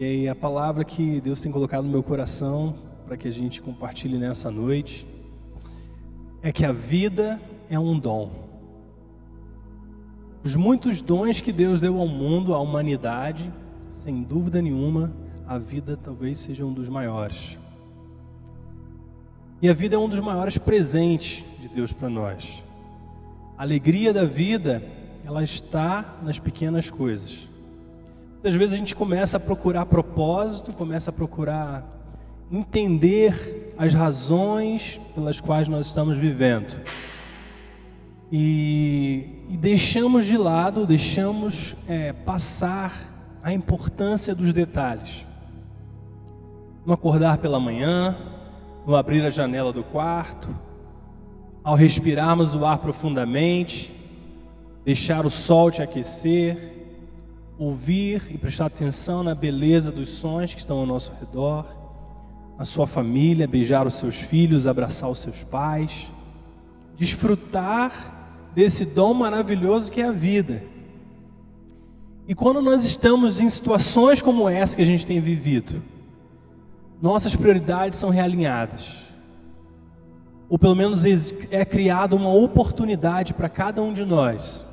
E aí a palavra que Deus tem colocado no meu coração para que a gente compartilhe nessa noite é que a vida é um dom. Os muitos dons que Deus deu ao mundo, à humanidade, sem dúvida nenhuma, a vida talvez seja um dos maiores. E a vida é um dos maiores presentes de Deus para nós. A alegria da vida, ela está nas pequenas coisas. Muitas vezes a gente começa a procurar propósito, começa a procurar entender as razões pelas quais nós estamos vivendo. E, e deixamos de lado, deixamos é, passar a importância dos detalhes. No acordar pela manhã, no abrir a janela do quarto, ao respirarmos o ar profundamente, deixar o sol te aquecer, ouvir e prestar atenção na beleza dos sons que estão ao nosso redor, a sua família, beijar os seus filhos, abraçar os seus pais, desfrutar desse dom maravilhoso que é a vida. E quando nós estamos em situações como essa que a gente tem vivido, nossas prioridades são realinhadas. Ou pelo menos é criada uma oportunidade para cada um de nós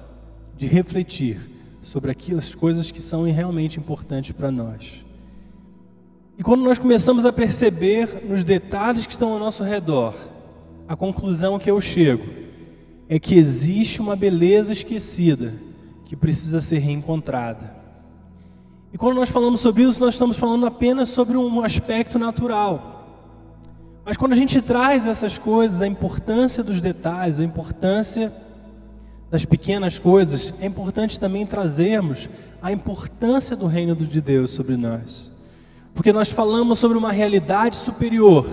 de refletir sobre aquelas coisas que são realmente importantes para nós. E quando nós começamos a perceber nos detalhes que estão ao nosso redor, a conclusão que eu chego é que existe uma beleza esquecida que precisa ser reencontrada. E quando nós falamos sobre isso, nós estamos falando apenas sobre um aspecto natural. Mas quando a gente traz essas coisas, a importância dos detalhes, a importância das pequenas coisas, é importante também trazermos a importância do reino de Deus sobre nós. Porque nós falamos sobre uma realidade superior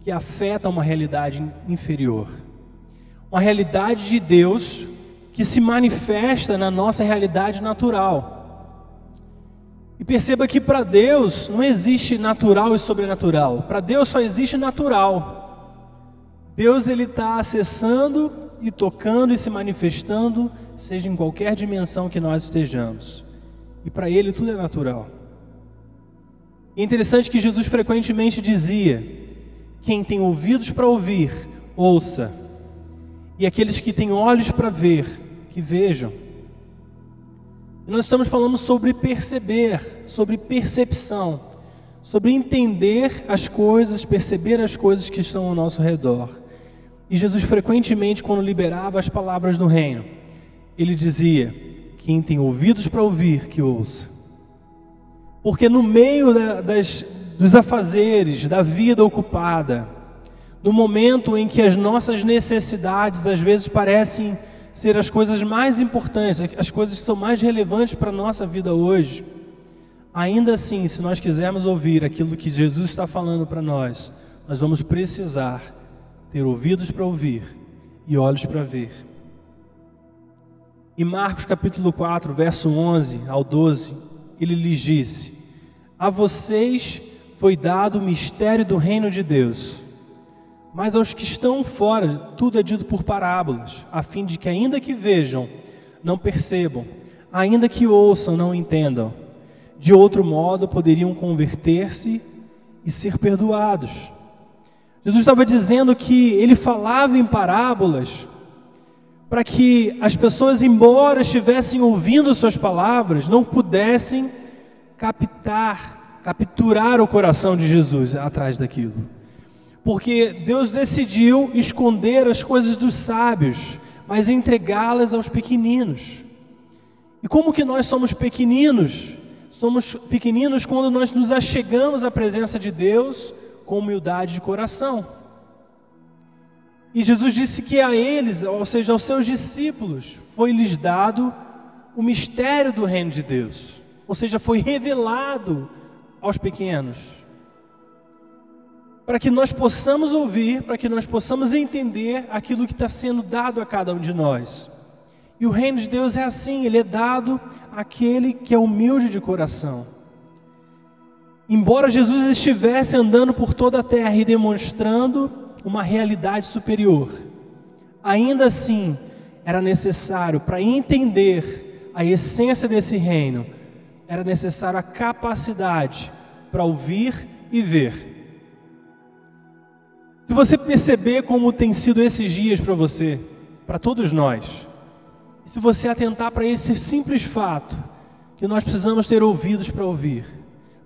que afeta uma realidade inferior. Uma realidade de Deus que se manifesta na nossa realidade natural. E perceba que para Deus não existe natural e sobrenatural. Para Deus só existe natural. Deus ele está acessando e tocando e se manifestando, seja em qualquer dimensão que nós estejamos. E para Ele tudo é natural. É interessante que Jesus frequentemente dizia: quem tem ouvidos para ouvir, ouça. E aqueles que têm olhos para ver, que vejam. E nós estamos falando sobre perceber, sobre percepção, sobre entender as coisas, perceber as coisas que estão ao nosso redor. E Jesus frequentemente, quando liberava as palavras do reino, ele dizia: Quem tem ouvidos para ouvir, que ouça. Porque no meio da, das, dos afazeres, da vida ocupada, no momento em que as nossas necessidades às vezes parecem ser as coisas mais importantes, as coisas que são mais relevantes para a nossa vida hoje, ainda assim, se nós quisermos ouvir aquilo que Jesus está falando para nós, nós vamos precisar ter ouvidos para ouvir e olhos para ver. Em Marcos capítulo 4, verso 11 ao 12, ele lhes disse: A vocês foi dado o mistério do reino de Deus, mas aos que estão fora, tudo é dito por parábolas, a fim de que, ainda que vejam, não percebam, ainda que ouçam, não entendam. De outro modo, poderiam converter-se e ser perdoados. Jesus estava dizendo que ele falava em parábolas para que as pessoas, embora estivessem ouvindo suas palavras, não pudessem captar, capturar o coração de Jesus atrás daquilo. Porque Deus decidiu esconder as coisas dos sábios, mas entregá-las aos pequeninos. E como que nós somos pequeninos? Somos pequeninos quando nós nos achegamos à presença de Deus com humildade de coração. E Jesus disse que a eles, ou seja, aos seus discípulos, foi-lhes dado o mistério do reino de Deus, ou seja, foi revelado aos pequenos. Para que nós possamos ouvir, para que nós possamos entender aquilo que está sendo dado a cada um de nós. E o reino de Deus é assim, ele é dado àquele que é humilde de coração. Embora Jesus estivesse andando por toda a terra e demonstrando uma realidade superior, ainda assim era necessário para entender a essência desse reino, era necessária a capacidade para ouvir e ver. Se você perceber como tem sido esses dias para você, para todos nós, se você atentar para esse simples fato, que nós precisamos ter ouvidos para ouvir,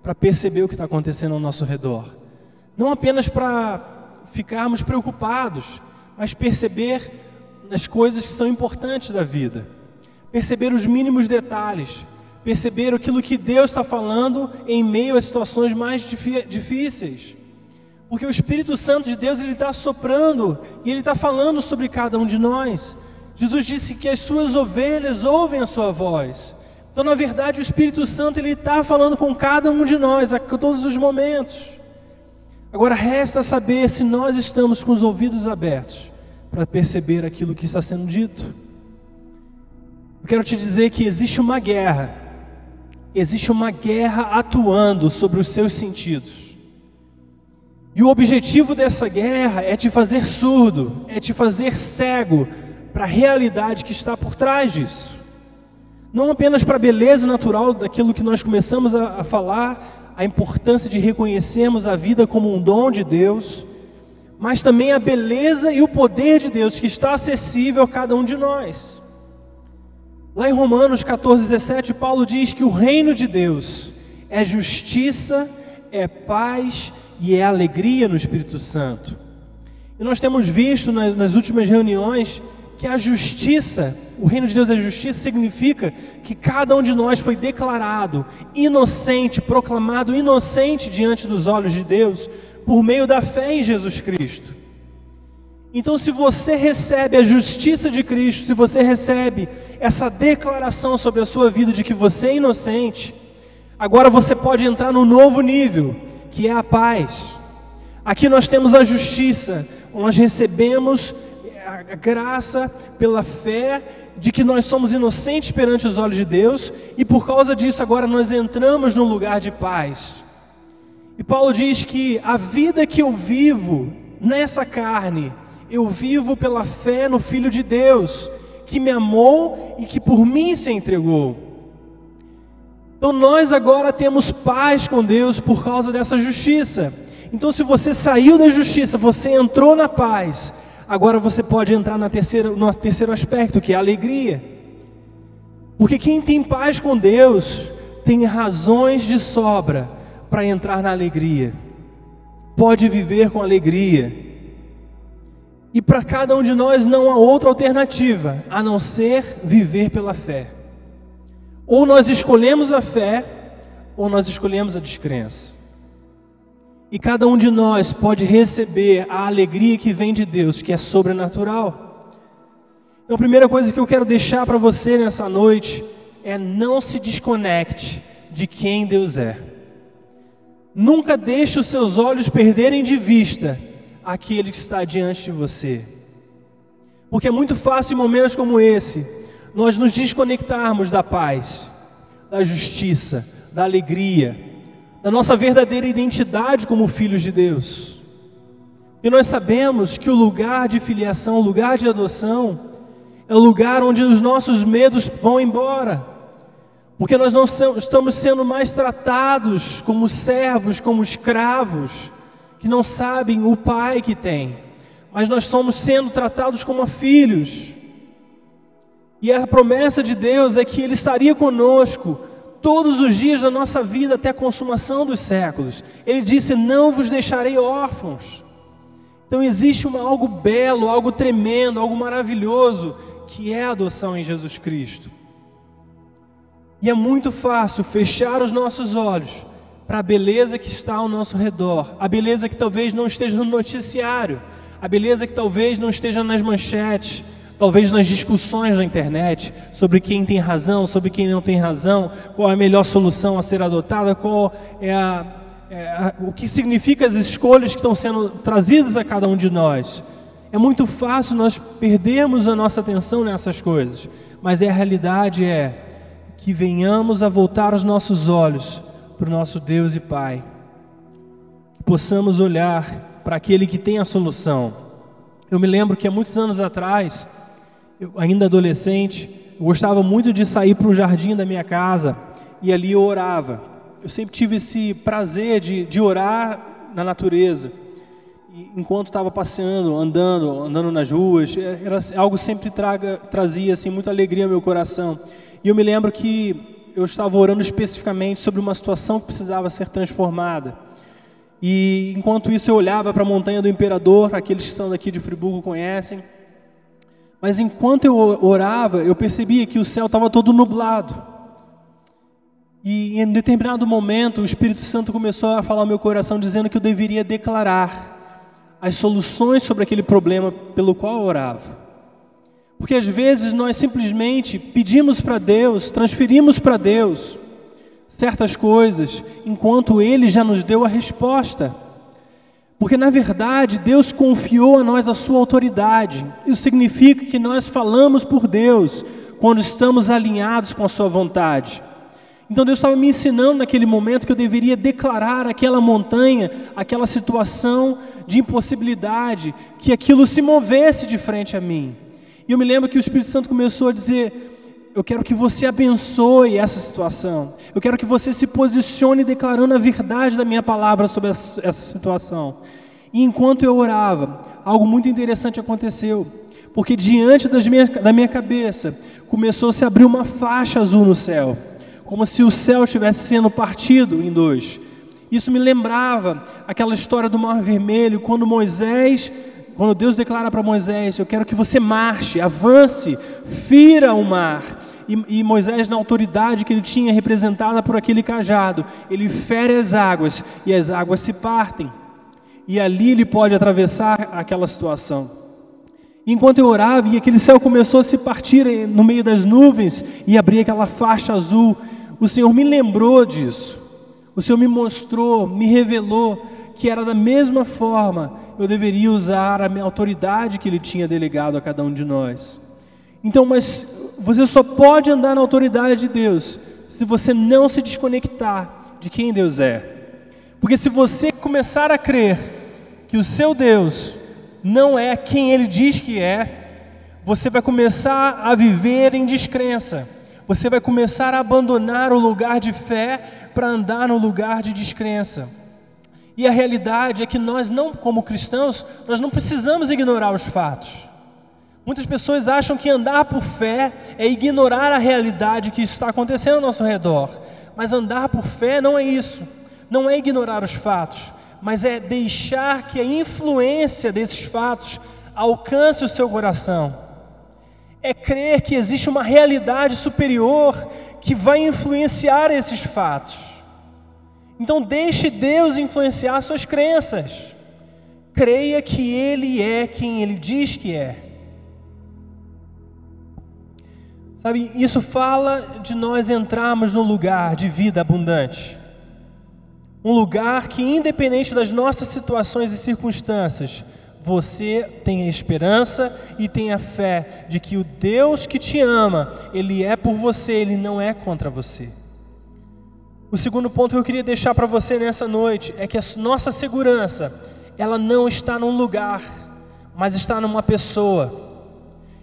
para perceber o que está acontecendo ao nosso redor, não apenas para ficarmos preocupados, mas perceber as coisas que são importantes da vida, perceber os mínimos detalhes, perceber aquilo que Deus está falando em meio às situações mais difíceis. Porque o Espírito Santo de Deus ele está soprando e ele está falando sobre cada um de nós. Jesus disse que as suas ovelhas ouvem a sua voz. Então, na verdade, o Espírito Santo ele está falando com cada um de nós a todos os momentos. Agora resta saber se nós estamos com os ouvidos abertos para perceber aquilo que está sendo dito. Eu quero te dizer que existe uma guerra, existe uma guerra atuando sobre os seus sentidos. E o objetivo dessa guerra é te fazer surdo, é te fazer cego para a realidade que está por trás disso. Não apenas para a beleza natural daquilo que nós começamos a, a falar, a importância de reconhecermos a vida como um dom de Deus, mas também a beleza e o poder de Deus que está acessível a cada um de nós. Lá em Romanos 14, 17, Paulo diz que o reino de Deus é justiça, é paz e é alegria no Espírito Santo. E nós temos visto nas, nas últimas reuniões que a justiça, o reino de Deus é justiça, significa que cada um de nós foi declarado inocente, proclamado inocente diante dos olhos de Deus, por meio da fé em Jesus Cristo. Então, se você recebe a justiça de Cristo, se você recebe essa declaração sobre a sua vida de que você é inocente, agora você pode entrar no novo nível, que é a paz. Aqui nós temos a justiça, nós recebemos a graça pela fé de que nós somos inocentes perante os olhos de Deus e por causa disso agora nós entramos num lugar de paz. E Paulo diz que a vida que eu vivo nessa carne, eu vivo pela fé no Filho de Deus, que me amou e que por mim se entregou. Então nós agora temos paz com Deus por causa dessa justiça. Então, se você saiu da justiça, você entrou na paz, agora você pode entrar na terceira, no terceiro aspecto, que é a alegria. Porque quem tem paz com Deus tem razões de sobra para entrar na alegria, pode viver com alegria. E para cada um de nós não há outra alternativa a não ser viver pela fé. Ou nós escolhemos a fé, ou nós escolhemos a descrença. E cada um de nós pode receber a alegria que vem de Deus, que é sobrenatural. Então, a primeira coisa que eu quero deixar para você nessa noite é não se desconecte de quem Deus é. Nunca deixe os seus olhos perderem de vista aquele que está diante de você. Porque é muito fácil em momentos como esse nós nos desconectarmos da paz, da justiça, da alegria, da nossa verdadeira identidade como filhos de Deus. E nós sabemos que o lugar de filiação, o lugar de adoção, é o lugar onde os nossos medos vão embora, porque nós não estamos sendo mais tratados como servos, como escravos, que não sabem o pai que tem, mas nós somos sendo tratados como filhos. E a promessa de Deus é que Ele estaria conosco todos os dias da nossa vida até a consumação dos séculos. Ele disse: Não vos deixarei órfãos. Então existe uma, algo belo, algo tremendo, algo maravilhoso, que é a adoção em Jesus Cristo. E é muito fácil fechar os nossos olhos para a beleza que está ao nosso redor, a beleza que talvez não esteja no noticiário, a beleza que talvez não esteja nas manchetes, talvez nas discussões na internet sobre quem tem razão, sobre quem não tem razão, qual é a melhor solução a ser adotada, qual é, a, é a, o que significa as escolhas que estão sendo trazidas a cada um de nós. É muito fácil nós perdermos a nossa atenção nessas coisas, mas a realidade é que venhamos a voltar os nossos olhos para o nosso Deus e Pai, que possamos olhar para aquele que tem a solução. Eu me lembro que há muitos anos atrás, eu, ainda adolescente, eu gostava muito de sair para o jardim da minha casa e ali eu orava. Eu sempre tive esse prazer de, de orar na natureza. E enquanto estava passeando, andando, andando nas ruas, é, era algo sempre traga, trazia assim muita alegria ao meu coração. E eu me lembro que eu estava orando especificamente sobre uma situação que precisava ser transformada. E enquanto isso eu olhava para a montanha do imperador, aqueles que são daqui de Friburgo conhecem. Mas enquanto eu orava, eu percebia que o céu estava todo nublado. E em determinado momento o Espírito Santo começou a falar ao meu coração dizendo que eu deveria declarar as soluções sobre aquele problema pelo qual eu orava. Porque às vezes nós simplesmente pedimos para Deus, transferimos para Deus certas coisas, enquanto Ele já nos deu a resposta. Porque na verdade Deus confiou a nós a sua autoridade. Isso significa que nós falamos por Deus quando estamos alinhados com a sua vontade. Então Deus estava me ensinando naquele momento que eu deveria declarar aquela montanha, aquela situação de impossibilidade, que aquilo se movesse de frente a mim. E eu me lembro que o Espírito Santo começou a dizer: Eu quero que você abençoe essa situação. Eu quero que você se posicione declarando a verdade da minha palavra sobre essa situação. E enquanto eu orava, algo muito interessante aconteceu. Porque diante da minha cabeça começou a se abrir uma faixa azul no céu como se o céu estivesse sendo partido em dois. Isso me lembrava aquela história do Mar Vermelho, quando Moisés, quando Deus declara para Moisés: Eu quero que você marche, avance, fira o mar. E, e, Moisés, na autoridade que ele tinha representada por aquele cajado, ele fere as águas e as águas se partem. E ali ele pode atravessar aquela situação. Enquanto eu orava, e aquele céu começou a se partir no meio das nuvens e abrir aquela faixa azul o Senhor me lembrou disso. O Senhor me mostrou, me revelou que era da mesma forma eu deveria usar a minha autoridade que Ele tinha delegado a cada um de nós. Então, mas você só pode andar na autoridade de Deus se você não se desconectar de quem Deus é. Porque se você começar a crer que o seu Deus não é quem Ele diz que é, você vai começar a viver em descrença você vai começar a abandonar o lugar de fé para andar no lugar de descrença. E a realidade é que nós não, como cristãos, nós não precisamos ignorar os fatos. Muitas pessoas acham que andar por fé é ignorar a realidade que está acontecendo ao nosso redor. Mas andar por fé não é isso. Não é ignorar os fatos, mas é deixar que a influência desses fatos alcance o seu coração é crer que existe uma realidade superior que vai influenciar esses fatos. Então, deixe Deus influenciar suas crenças. Creia que Ele é quem Ele diz que é. Sabe, isso fala de nós entrarmos num lugar de vida abundante. Um lugar que, independente das nossas situações e circunstâncias, você tem a esperança e tem a fé de que o Deus que te ama, Ele é por você, Ele não é contra você. O segundo ponto que eu queria deixar para você nessa noite é que a nossa segurança, ela não está num lugar, mas está numa pessoa.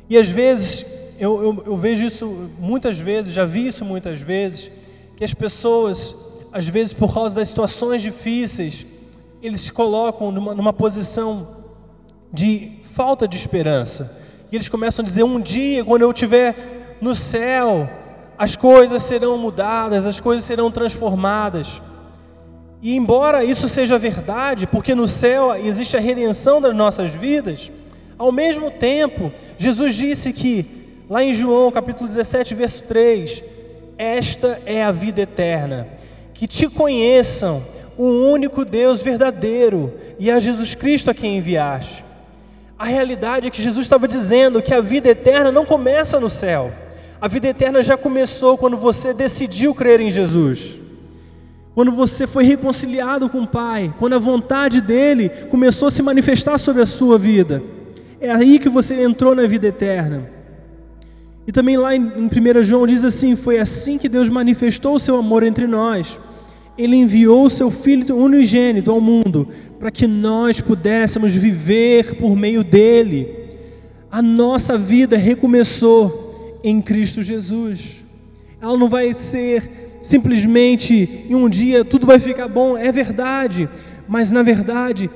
E às vezes, eu, eu, eu vejo isso muitas vezes, já vi isso muitas vezes, que as pessoas, às vezes por causa das situações difíceis, eles se colocam numa, numa posição de falta de esperança. E eles começam a dizer: um dia, quando eu estiver no céu, as coisas serão mudadas, as coisas serão transformadas. E embora isso seja verdade, porque no céu existe a redenção das nossas vidas, ao mesmo tempo, Jesus disse que, lá em João capítulo 17, verso 3, esta é a vida eterna, que te conheçam, o único Deus verdadeiro, e a Jesus Cristo a quem enviaste. A realidade é que Jesus estava dizendo que a vida eterna não começa no céu. A vida eterna já começou quando você decidiu crer em Jesus. Quando você foi reconciliado com o Pai, quando a vontade dele começou a se manifestar sobre a sua vida. É aí que você entrou na vida eterna. E também lá em 1 João diz assim: Foi assim que Deus manifestou o seu amor entre nós ele enviou o seu Filho unigênito ao mundo para que nós pudéssemos viver por meio dele. A nossa vida recomeçou em Cristo Jesus. Ela não vai ser simplesmente em um dia tudo vai ficar bom, é verdade, mas na verdade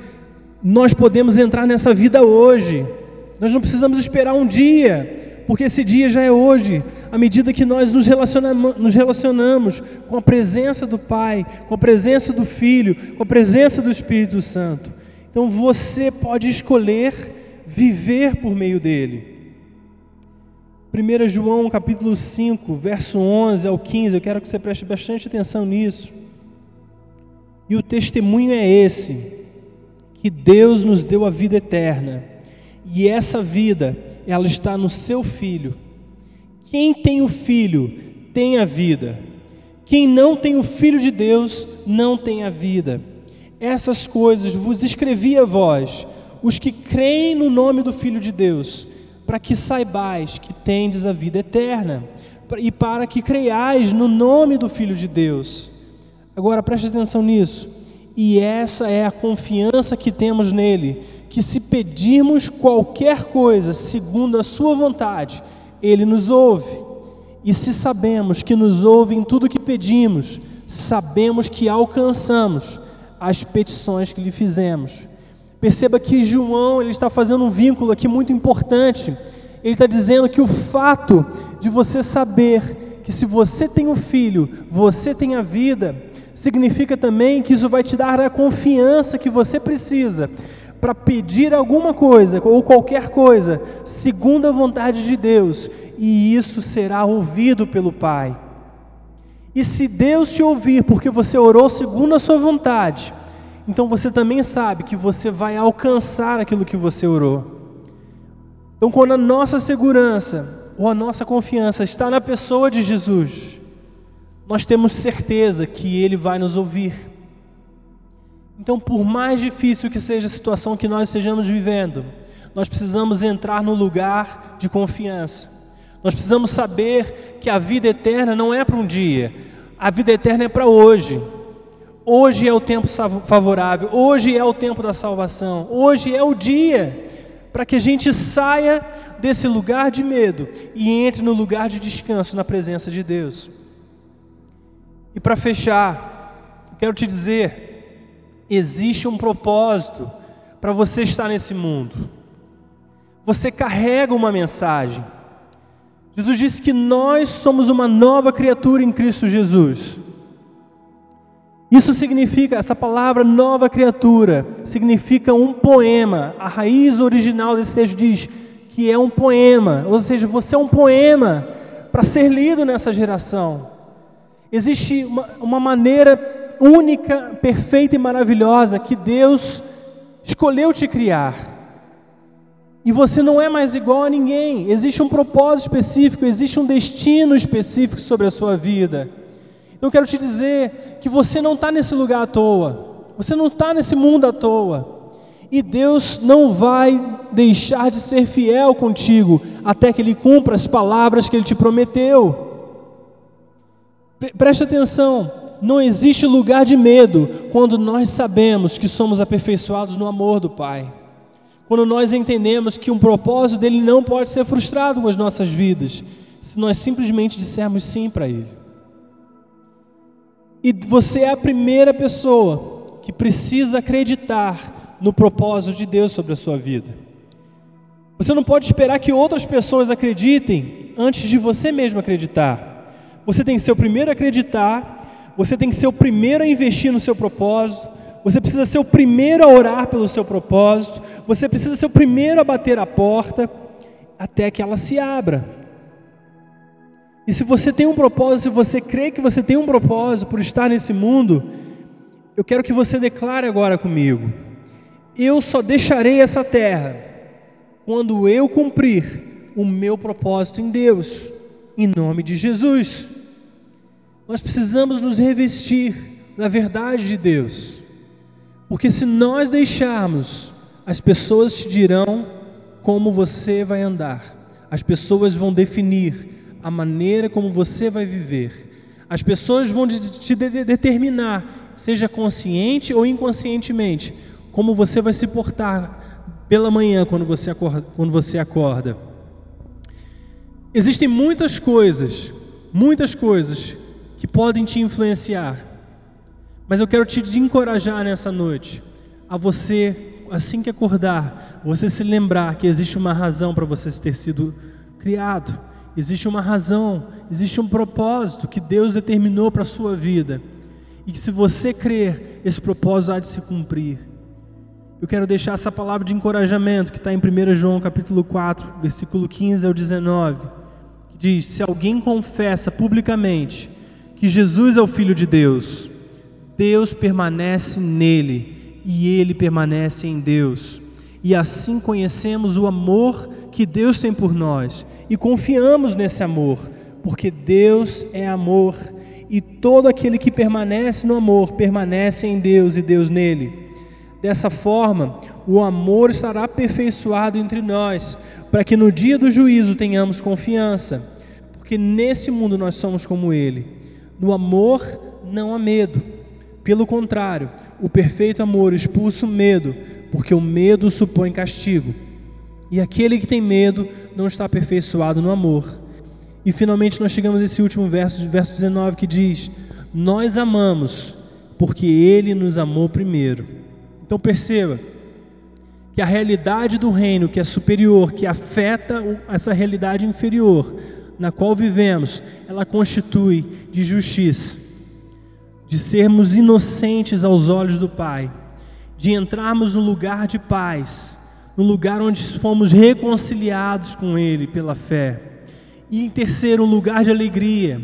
nós podemos entrar nessa vida hoje. Nós não precisamos esperar um dia, porque esse dia já é hoje, à medida que nós nos relacionamos, nos relacionamos com a presença do Pai, com a presença do Filho, com a presença do Espírito Santo. Então você pode escolher viver por meio dele. 1 João capítulo 5, verso 11 ao 15, eu quero que você preste bastante atenção nisso. E o testemunho é esse: que Deus nos deu a vida eterna, e essa vida, ela está no seu Filho. Quem tem o Filho tem a vida. Quem não tem o Filho de Deus não tem a vida. Essas coisas vos escrevi a vós, os que creem no nome do Filho de Deus para que saibais que tendes a vida eterna e para que creiais no nome do Filho de Deus. Agora preste atenção nisso. E essa é a confiança que temos nele, que se pedirmos qualquer coisa segundo a sua vontade, ele nos ouve. E se sabemos que nos ouve em tudo que pedimos, sabemos que alcançamos as petições que lhe fizemos. Perceba que João ele está fazendo um vínculo aqui muito importante. Ele está dizendo que o fato de você saber que se você tem um filho, você tem a vida, significa também que isso vai te dar a confiança que você precisa para pedir alguma coisa ou qualquer coisa, segundo a vontade de Deus, e isso será ouvido pelo Pai. E se Deus te ouvir porque você orou segundo a sua vontade, então você também sabe que você vai alcançar aquilo que você orou. Então, quando a nossa segurança ou a nossa confiança está na pessoa de Jesus, nós temos certeza que Ele vai nos ouvir. Então, por mais difícil que seja a situação que nós estejamos vivendo, nós precisamos entrar no lugar de confiança. Nós precisamos saber que a vida eterna não é para um dia, a vida eterna é para hoje. Hoje é o tempo favorável, hoje é o tempo da salvação, hoje é o dia para que a gente saia desse lugar de medo e entre no lugar de descanso na presença de Deus. E para fechar, quero te dizer: existe um propósito para você estar nesse mundo. Você carrega uma mensagem. Jesus disse que nós somos uma nova criatura em Cristo Jesus. Isso significa, essa palavra nova criatura, significa um poema. A raiz original desse texto diz que é um poema, ou seja, você é um poema para ser lido nessa geração. Existe uma, uma maneira única, perfeita e maravilhosa que Deus escolheu te criar. E você não é mais igual a ninguém. Existe um propósito específico, existe um destino específico sobre a sua vida. Eu quero te dizer que você não está nesse lugar à toa, você não está nesse mundo à toa. E Deus não vai deixar de ser fiel contigo até que Ele cumpra as palavras que Ele te prometeu. Preste atenção, não existe lugar de medo quando nós sabemos que somos aperfeiçoados no amor do Pai. Quando nós entendemos que um propósito dele não pode ser frustrado com as nossas vidas, se nós simplesmente dissermos sim para Ele. E você é a primeira pessoa que precisa acreditar no propósito de Deus sobre a sua vida. Você não pode esperar que outras pessoas acreditem antes de você mesmo acreditar. Você tem que ser o primeiro a acreditar, você tem que ser o primeiro a investir no seu propósito, você precisa ser o primeiro a orar pelo seu propósito, você precisa ser o primeiro a bater a porta até que ela se abra. E se você tem um propósito, se você crê que você tem um propósito por estar nesse mundo, eu quero que você declare agora comigo: eu só deixarei essa terra quando eu cumprir o meu propósito em Deus, em nome de Jesus. Nós precisamos nos revestir da verdade de Deus, porque se nós deixarmos, as pessoas te dirão como você vai andar, as pessoas vão definir a maneira como você vai viver. As pessoas vão te determinar, seja consciente ou inconscientemente, como você vai se portar pela manhã quando você acorda. Quando você acorda. Existem muitas coisas, muitas coisas que podem te influenciar. Mas eu quero te encorajar nessa noite a você, assim que acordar, você se lembrar que existe uma razão para você ter sido criado. Existe uma razão, existe um propósito que Deus determinou para a sua vida. E que se você crer, esse propósito há de se cumprir. Eu quero deixar essa palavra de encorajamento que está em 1 João capítulo 4, versículo 15 ao 19, que diz: Se alguém confessa publicamente que Jesus é o Filho de Deus, Deus permanece nele e ele permanece em Deus. E assim conhecemos o amor que Deus tem por nós e confiamos nesse amor, porque Deus é amor e todo aquele que permanece no amor permanece em Deus e Deus nele. Dessa forma, o amor estará aperfeiçoado entre nós, para que no dia do juízo tenhamos confiança, porque nesse mundo nós somos como ele. No amor não há medo. Pelo contrário, o perfeito amor expulsa o medo, porque o medo supõe castigo. E aquele que tem medo não está aperfeiçoado no amor. E finalmente nós chegamos a esse último verso, verso 19, que diz: Nós amamos, porque Ele nos amou primeiro. Então perceba que a realidade do reino que é superior, que afeta essa realidade inferior na qual vivemos, ela constitui de justiça, de sermos inocentes aos olhos do Pai, de entrarmos no lugar de paz, no lugar onde fomos reconciliados com Ele pela fé. E em terceiro, um lugar de alegria,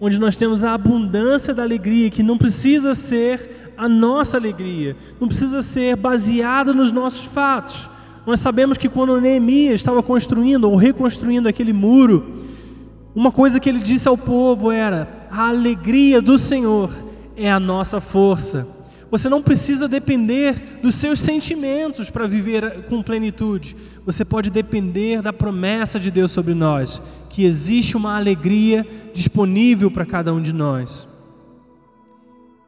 onde nós temos a abundância da alegria que não precisa ser a nossa alegria, não precisa ser baseada nos nossos fatos. Nós sabemos que quando Neemias estava construindo ou reconstruindo aquele muro, uma coisa que ele disse ao povo era: a alegria do Senhor é a nossa força. Você não precisa depender dos seus sentimentos para viver com plenitude. Você pode depender da promessa de Deus sobre nós, que existe uma alegria disponível para cada um de nós.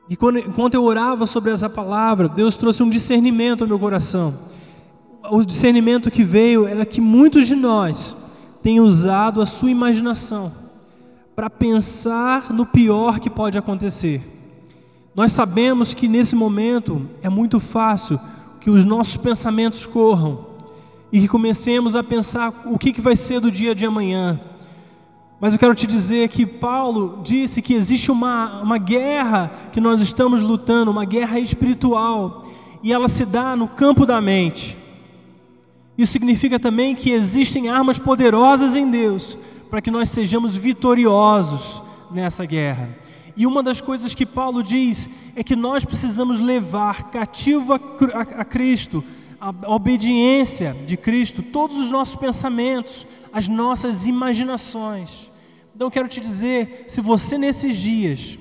E quando, enquanto eu orava sobre essa palavra, Deus trouxe um discernimento ao meu coração. O discernimento que veio era que muitos de nós têm usado a sua imaginação para pensar no pior que pode acontecer. Nós sabemos que nesse momento é muito fácil que os nossos pensamentos corram e que comecemos a pensar o que, vai ser do dia de amanhã mas eu quero te dizer que Paulo disse que existe uma, uma guerra que nós estamos lutando, uma guerra espiritual, e ela se dá no campo da mente. Isso significa também que existem armas poderosas em Deus para que nós sejamos vitoriosos nessa guerra. E uma das coisas que Paulo diz é que nós precisamos levar cativo a, a, a Cristo, a obediência de Cristo, todos os nossos pensamentos, as nossas imaginações. Então quero te dizer, se você nesses dias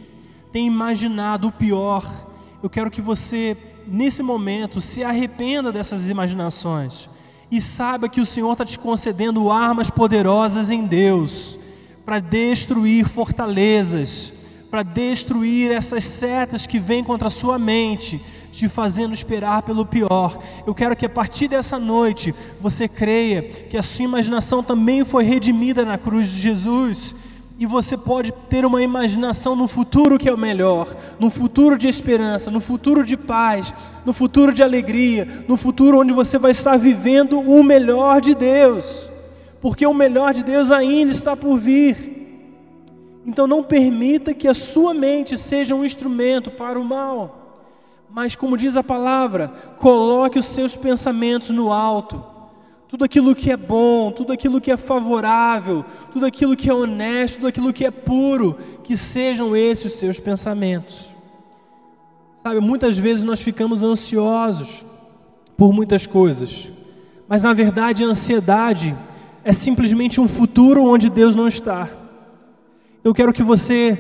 tem imaginado o pior, eu quero que você nesse momento se arrependa dessas imaginações e saiba que o Senhor está te concedendo armas poderosas em Deus para destruir fortalezas, para destruir essas setas que vêm contra a sua mente, te fazendo esperar pelo pior. Eu quero que a partir dessa noite você creia que a sua imaginação também foi redimida na cruz de Jesus. E você pode ter uma imaginação no futuro que é o melhor, no futuro de esperança, no futuro de paz, no futuro de alegria, no futuro onde você vai estar vivendo o melhor de Deus, porque o melhor de Deus ainda está por vir. Então não permita que a sua mente seja um instrumento para o mal. Mas, como diz a palavra, coloque os seus pensamentos no alto. Tudo aquilo que é bom, tudo aquilo que é favorável, tudo aquilo que é honesto, tudo aquilo que é puro, que sejam esses os seus pensamentos. Sabe, muitas vezes nós ficamos ansiosos por muitas coisas, mas na verdade a ansiedade é simplesmente um futuro onde Deus não está. Eu quero que você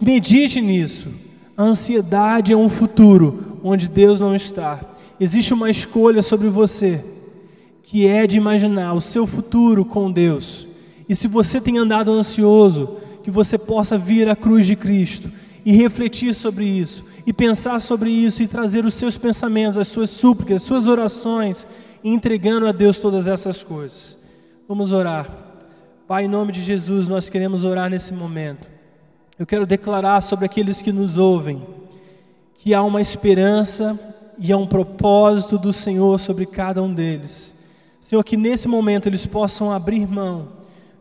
medite nisso. A ansiedade é um futuro onde Deus não está. Existe uma escolha sobre você, que é de imaginar o seu futuro com Deus. E se você tem andado ansioso, que você possa vir à cruz de Cristo e refletir sobre isso, e pensar sobre isso, e trazer os seus pensamentos, as suas súplicas, as suas orações, entregando a Deus todas essas coisas. Vamos orar. Pai, em nome de Jesus, nós queremos orar nesse momento eu quero declarar sobre aqueles que nos ouvem que há uma esperança e há um propósito do Senhor sobre cada um deles. Senhor, que nesse momento eles possam abrir mão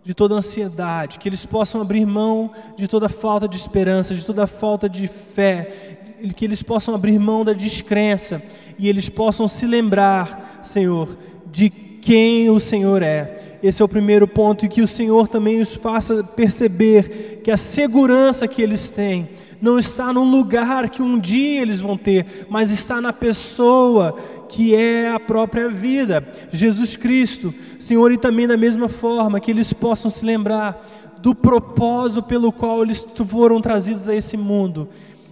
de toda ansiedade, que eles possam abrir mão de toda falta de esperança, de toda falta de fé, que eles possam abrir mão da descrença e eles possam se lembrar, Senhor, de quem o Senhor é. Esse é o primeiro ponto e que o Senhor também os faça perceber que a segurança que eles têm não está num lugar que um dia eles vão ter, mas está na pessoa que é a própria vida, Jesus Cristo, Senhor, e também da mesma forma que eles possam se lembrar do propósito pelo qual eles foram trazidos a esse mundo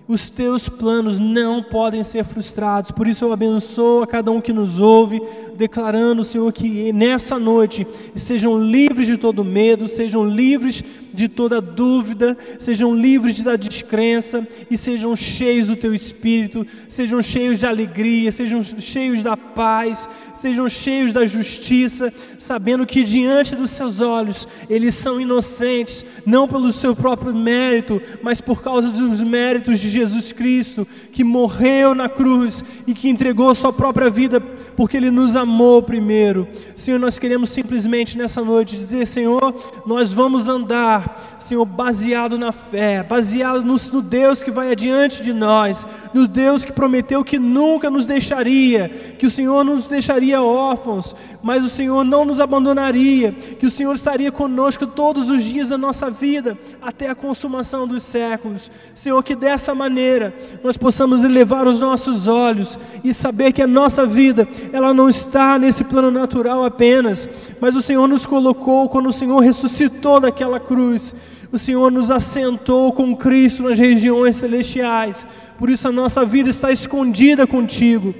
os teus planos não podem ser frustrados. Por isso eu abençoo a cada um que nos ouve, declarando, Senhor, que nessa noite sejam livres de todo medo, sejam livres de toda dúvida, sejam livres da descrença e sejam cheios do teu espírito, sejam cheios de alegria, sejam cheios da paz, sejam cheios da justiça, sabendo que diante dos seus olhos eles são inocentes, não pelo seu próprio mérito, mas por causa dos méritos de Jesus Cristo, que morreu na cruz e que entregou sua própria vida porque Ele nos amou primeiro. Senhor, nós queremos simplesmente nessa noite dizer: Senhor, nós vamos andar, Senhor, baseado na fé, baseado no, no Deus que vai adiante de nós, no Deus que prometeu que nunca nos deixaria, que o Senhor não nos deixaria órfãos, mas o Senhor não nos abandonaria, que o Senhor estaria conosco todos os dias da nossa vida, até a consumação dos séculos. Senhor, que dessa maneira nós possamos elevar os nossos olhos e saber que a nossa vida, ela não está nesse plano natural apenas, mas o Senhor nos colocou quando o Senhor ressuscitou daquela cruz. O Senhor nos assentou com Cristo nas regiões celestiais. Por isso a nossa vida está escondida contigo.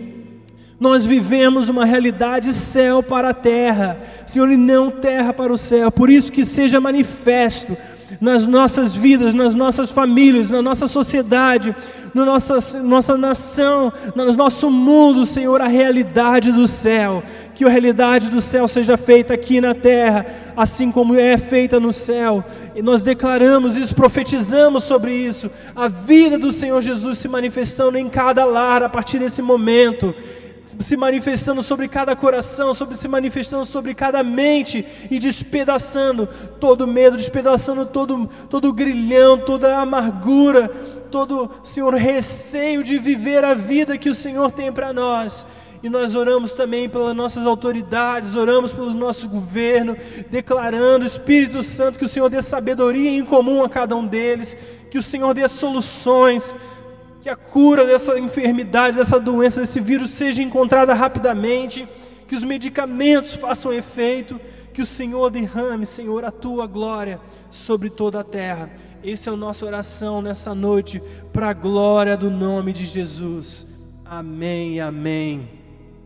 Nós vivemos uma realidade céu para a terra, Senhor, e não terra para o céu. Por isso que seja manifesto nas nossas vidas, nas nossas famílias, na nossa sociedade, na nossa, nossa nação, no nosso mundo, Senhor, a realidade do céu. Que a realidade do céu seja feita aqui na terra, assim como é feita no céu. E nós declaramos isso, profetizamos sobre isso, a vida do Senhor Jesus se manifestando em cada lar a partir desse momento se manifestando sobre cada coração, sobre se manifestando sobre cada mente e despedaçando todo medo, despedaçando todo todo grilhão, toda amargura, todo Senhor receio de viver a vida que o Senhor tem para nós. E nós oramos também pelas nossas autoridades, oramos pelo nosso governo, declarando, Espírito Santo, que o Senhor dê sabedoria em comum a cada um deles, que o Senhor dê soluções, que a cura dessa enfermidade, dessa doença, desse vírus seja encontrada rapidamente, que os medicamentos façam efeito, que o Senhor derrame, Senhor, a tua glória sobre toda a terra. Essa é a nossa oração nessa noite, para a glória do nome de Jesus. Amém, amém.